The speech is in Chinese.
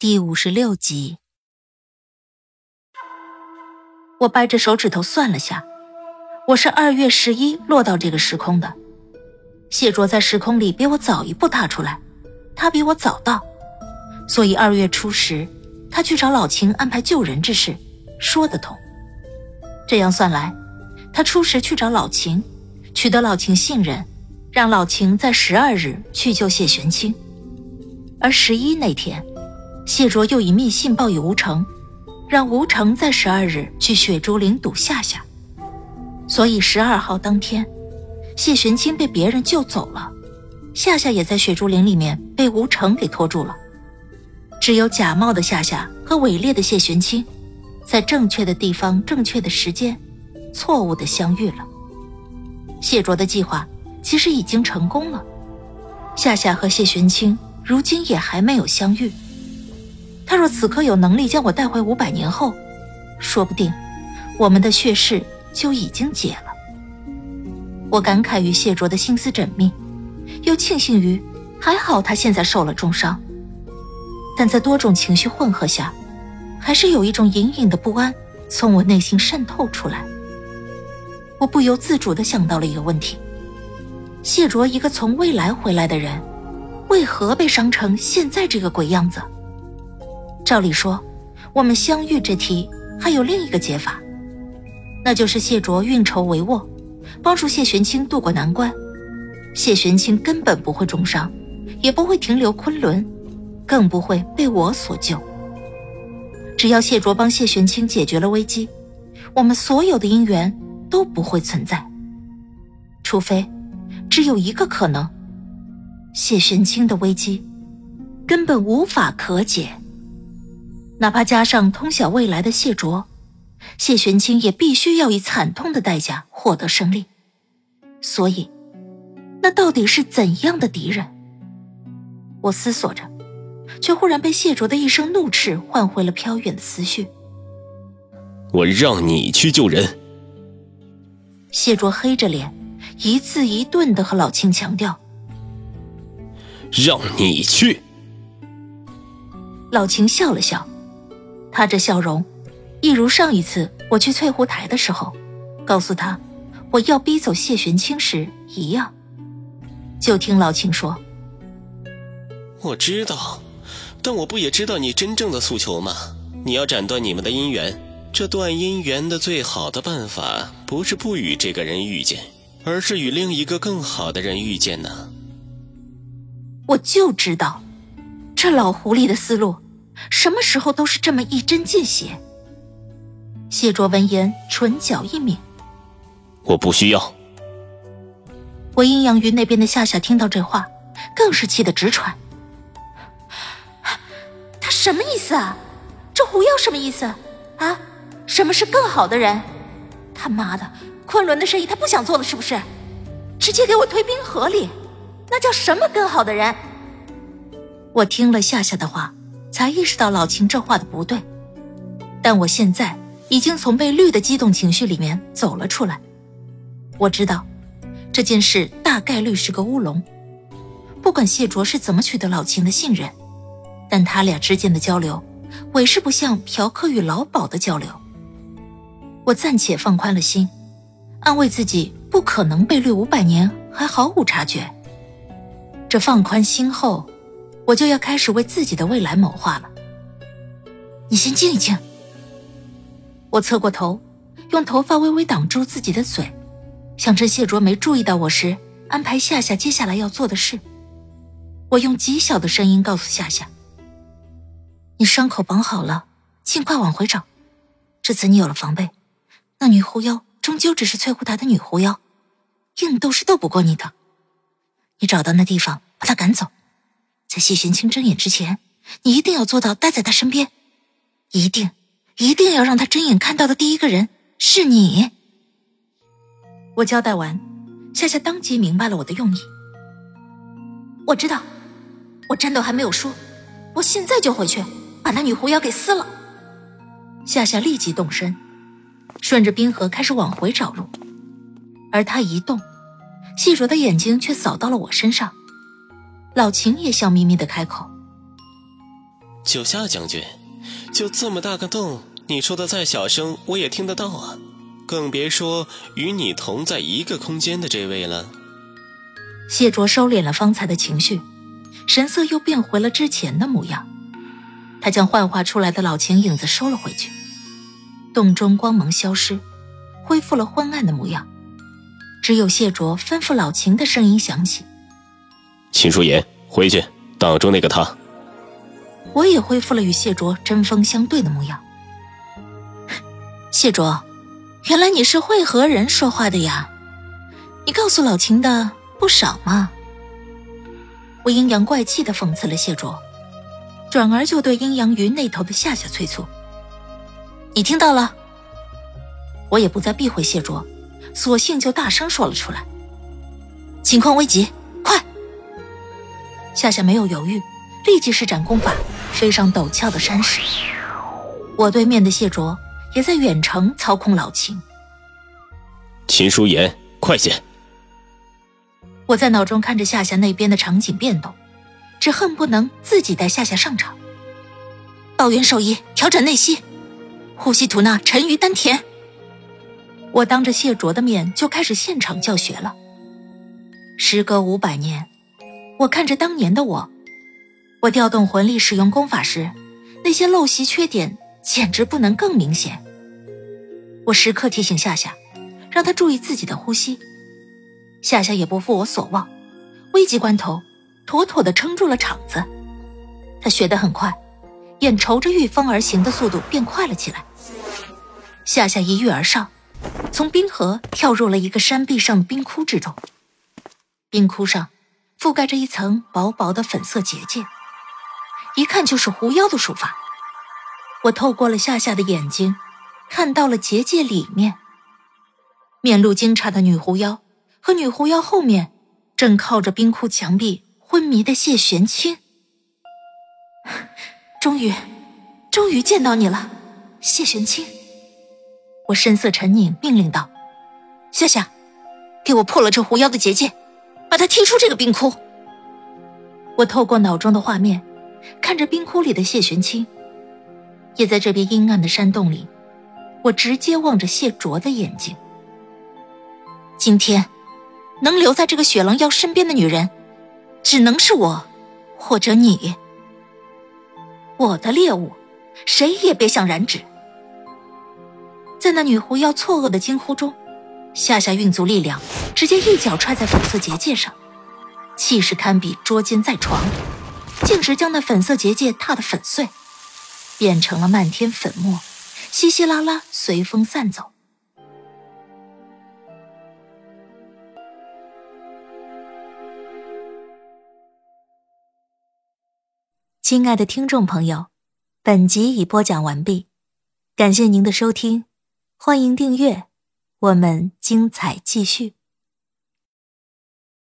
第五十六集，我掰着手指头算了下，我是二月十一落到这个时空的。谢卓在时空里比我早一步踏出来，他比我早到，所以二月初十，他去找老秦安排救人之事，说得通。这样算来，他初十去找老秦，取得老秦信任，让老秦在十二日去救谢玄清，而十一那天，谢卓又以密信报与吴成，让吴成在十二日去雪竹林堵夏夏，所以十二号当天。谢玄清被别人救走了，夏夏也在雪竹林里面被吴成给拖住了。只有假冒的夏夏和伪劣的谢玄清，在正确的地方、正确的时间，错误的相遇了。谢卓的计划其实已经成功了，夏夏和谢玄清如今也还没有相遇。他若此刻有能力将我带回五百年后，说不定我们的血誓就已经解了。我感慨于谢卓的心思缜密，又庆幸于还好他现在受了重伤。但在多种情绪混合下，还是有一种隐隐的不安从我内心渗透出来。我不由自主地想到了一个问题：谢卓一个从未来回来的人，为何被伤成现在这个鬼样子？照理说，我们相遇这题还有另一个解法，那就是谢卓运筹帷幄。帮助谢玄清渡过难关，谢玄清根本不会重伤，也不会停留昆仑，更不会被我所救。只要谢卓帮谢玄清解决了危机，我们所有的姻缘都不会存在。除非，只有一个可能，谢玄清的危机根本无法可解。哪怕加上通晓未来的谢卓。谢玄清也必须要以惨痛的代价获得胜利，所以，那到底是怎样的敌人？我思索着，却忽然被谢卓的一声怒斥唤回了飘远的思绪。我让你去救人。谢卓黑着脸，一字一顿的和老秦强调：“让你去。”老秦笑了笑，他这笑容。一如上一次我去翠湖台的时候，告诉他我要逼走谢玄清时一样。就听老秦说：“我知道，但我不也知道你真正的诉求吗？你要斩断你们的姻缘，这断姻缘的最好的办法不是不与这个人遇见，而是与另一个更好的人遇见呢。”我就知道，这老狐狸的思路，什么时候都是这么一针见血。谢卓闻言，唇角一抿：“我不需要。”我阴阳鱼那边的夏夏听到这话，更是气得直喘。他什么意思啊？这狐妖什么意思？啊？什么是更好的人？他妈的，昆仑的生意他不想做了是不是？直接给我推冰河里，那叫什么更好的人？我听了夏夏的话，才意识到老秦这话的不对，但我现在。已经从被绿的激动情绪里面走了出来。我知道这件事大概率是个乌龙。不管谢卓是怎么取得老秦的信任，但他俩之间的交流，委实不像嫖客与老鸨的交流。我暂且放宽了心，安慰自己不可能被绿五百年还毫无察觉。这放宽心后，我就要开始为自己的未来谋划了。你先静一静。我侧过头，用头发微微挡住自己的嘴，想趁谢卓没注意到我时，安排夏夏接下来要做的事。我用极小的声音告诉夏夏：“你伤口绑好了，尽快往回找。这次你有了防备，那女狐妖终究只是翠湖台的女狐妖，硬斗是斗不过你的。你找到那地方，把她赶走，在谢玄清睁眼之前，你一定要做到待在他身边，一定，一定要让他睁眼看到的第一个人是你。我交代完，夏夏当即明白了我的用意。我知道，我战斗还没有输，我现在就回去把那女狐妖给撕了。夏夏立即动身，顺着冰河开始往回找路，而他一动，细卓的眼睛却扫到了我身上。老秦也笑眯眯的开口：“九夏将军，就这么大个洞，你说的再小声我也听得到啊，更别说与你同在一个空间的这位了。”谢卓收敛了方才的情绪，神色又变回了之前的模样。他将幻化出来的老秦影子收了回去，洞中光芒消失，恢复了昏暗的模样。只有谢卓吩咐老秦的声音响起。秦书言，回去挡住那个他。我也恢复了与谢卓针锋相对的模样。谢卓，原来你是会和人说话的呀？你告诉老秦的不少嘛。我阴阳怪气的讽刺了谢卓，转而就对阴阳鱼那头的夏夏催促：“你听到了？”我也不再避讳谢卓，索性就大声说了出来：“情况危急。”夏夏没有犹豫，立即施展功法，飞上陡峭的山石。我对面的谢卓也在远程操控老秦。秦书言，快些！我在脑中看着夏夏那边的场景变动，只恨不能自己带夏夏上场。道元兽医，调整内息，呼吸吐纳，沉于丹田。我当着谢卓的面就开始现场教学了。时隔五百年。我看着当年的我，我调动魂力使用功法时，那些陋习缺点简直不能更明显。我时刻提醒夏夏，让她注意自己的呼吸。夏夏也不负我所望，危急关头，妥妥的撑住了场子。她学得很快，眼瞅着御风而行的速度变快了起来。夏夏一跃而上，从冰河跳入了一个山壁上的冰窟之中。冰窟上。覆盖着一层薄薄的粉色结界，一看就是狐妖的术法。我透过了夏夏的眼睛，看到了结界里面，面露惊诧的女狐妖和女狐妖后面正靠着冰窟墙壁昏迷的谢玄清。终于，终于见到你了，谢玄清。我神色沉凝，命令道：“夏夏，给我破了这狐妖的结界。”把他踢出这个冰窟。我透过脑中的画面，看着冰窟里的谢玄清，也在这边阴暗的山洞里。我直接望着谢卓的眼睛。今天，能留在这个雪狼妖身边的女人，只能是我，或者你。我的猎物，谁也别想染指。在那女狐妖错愕的惊呼中。夏夏运足力量，直接一脚踹在粉色结界上，气势堪比捉奸在床，径直将那粉色结界踏得粉碎，变成了漫天粉末，稀稀拉拉随风散走。亲爱的听众朋友，本集已播讲完毕，感谢您的收听，欢迎订阅。我们精彩继续。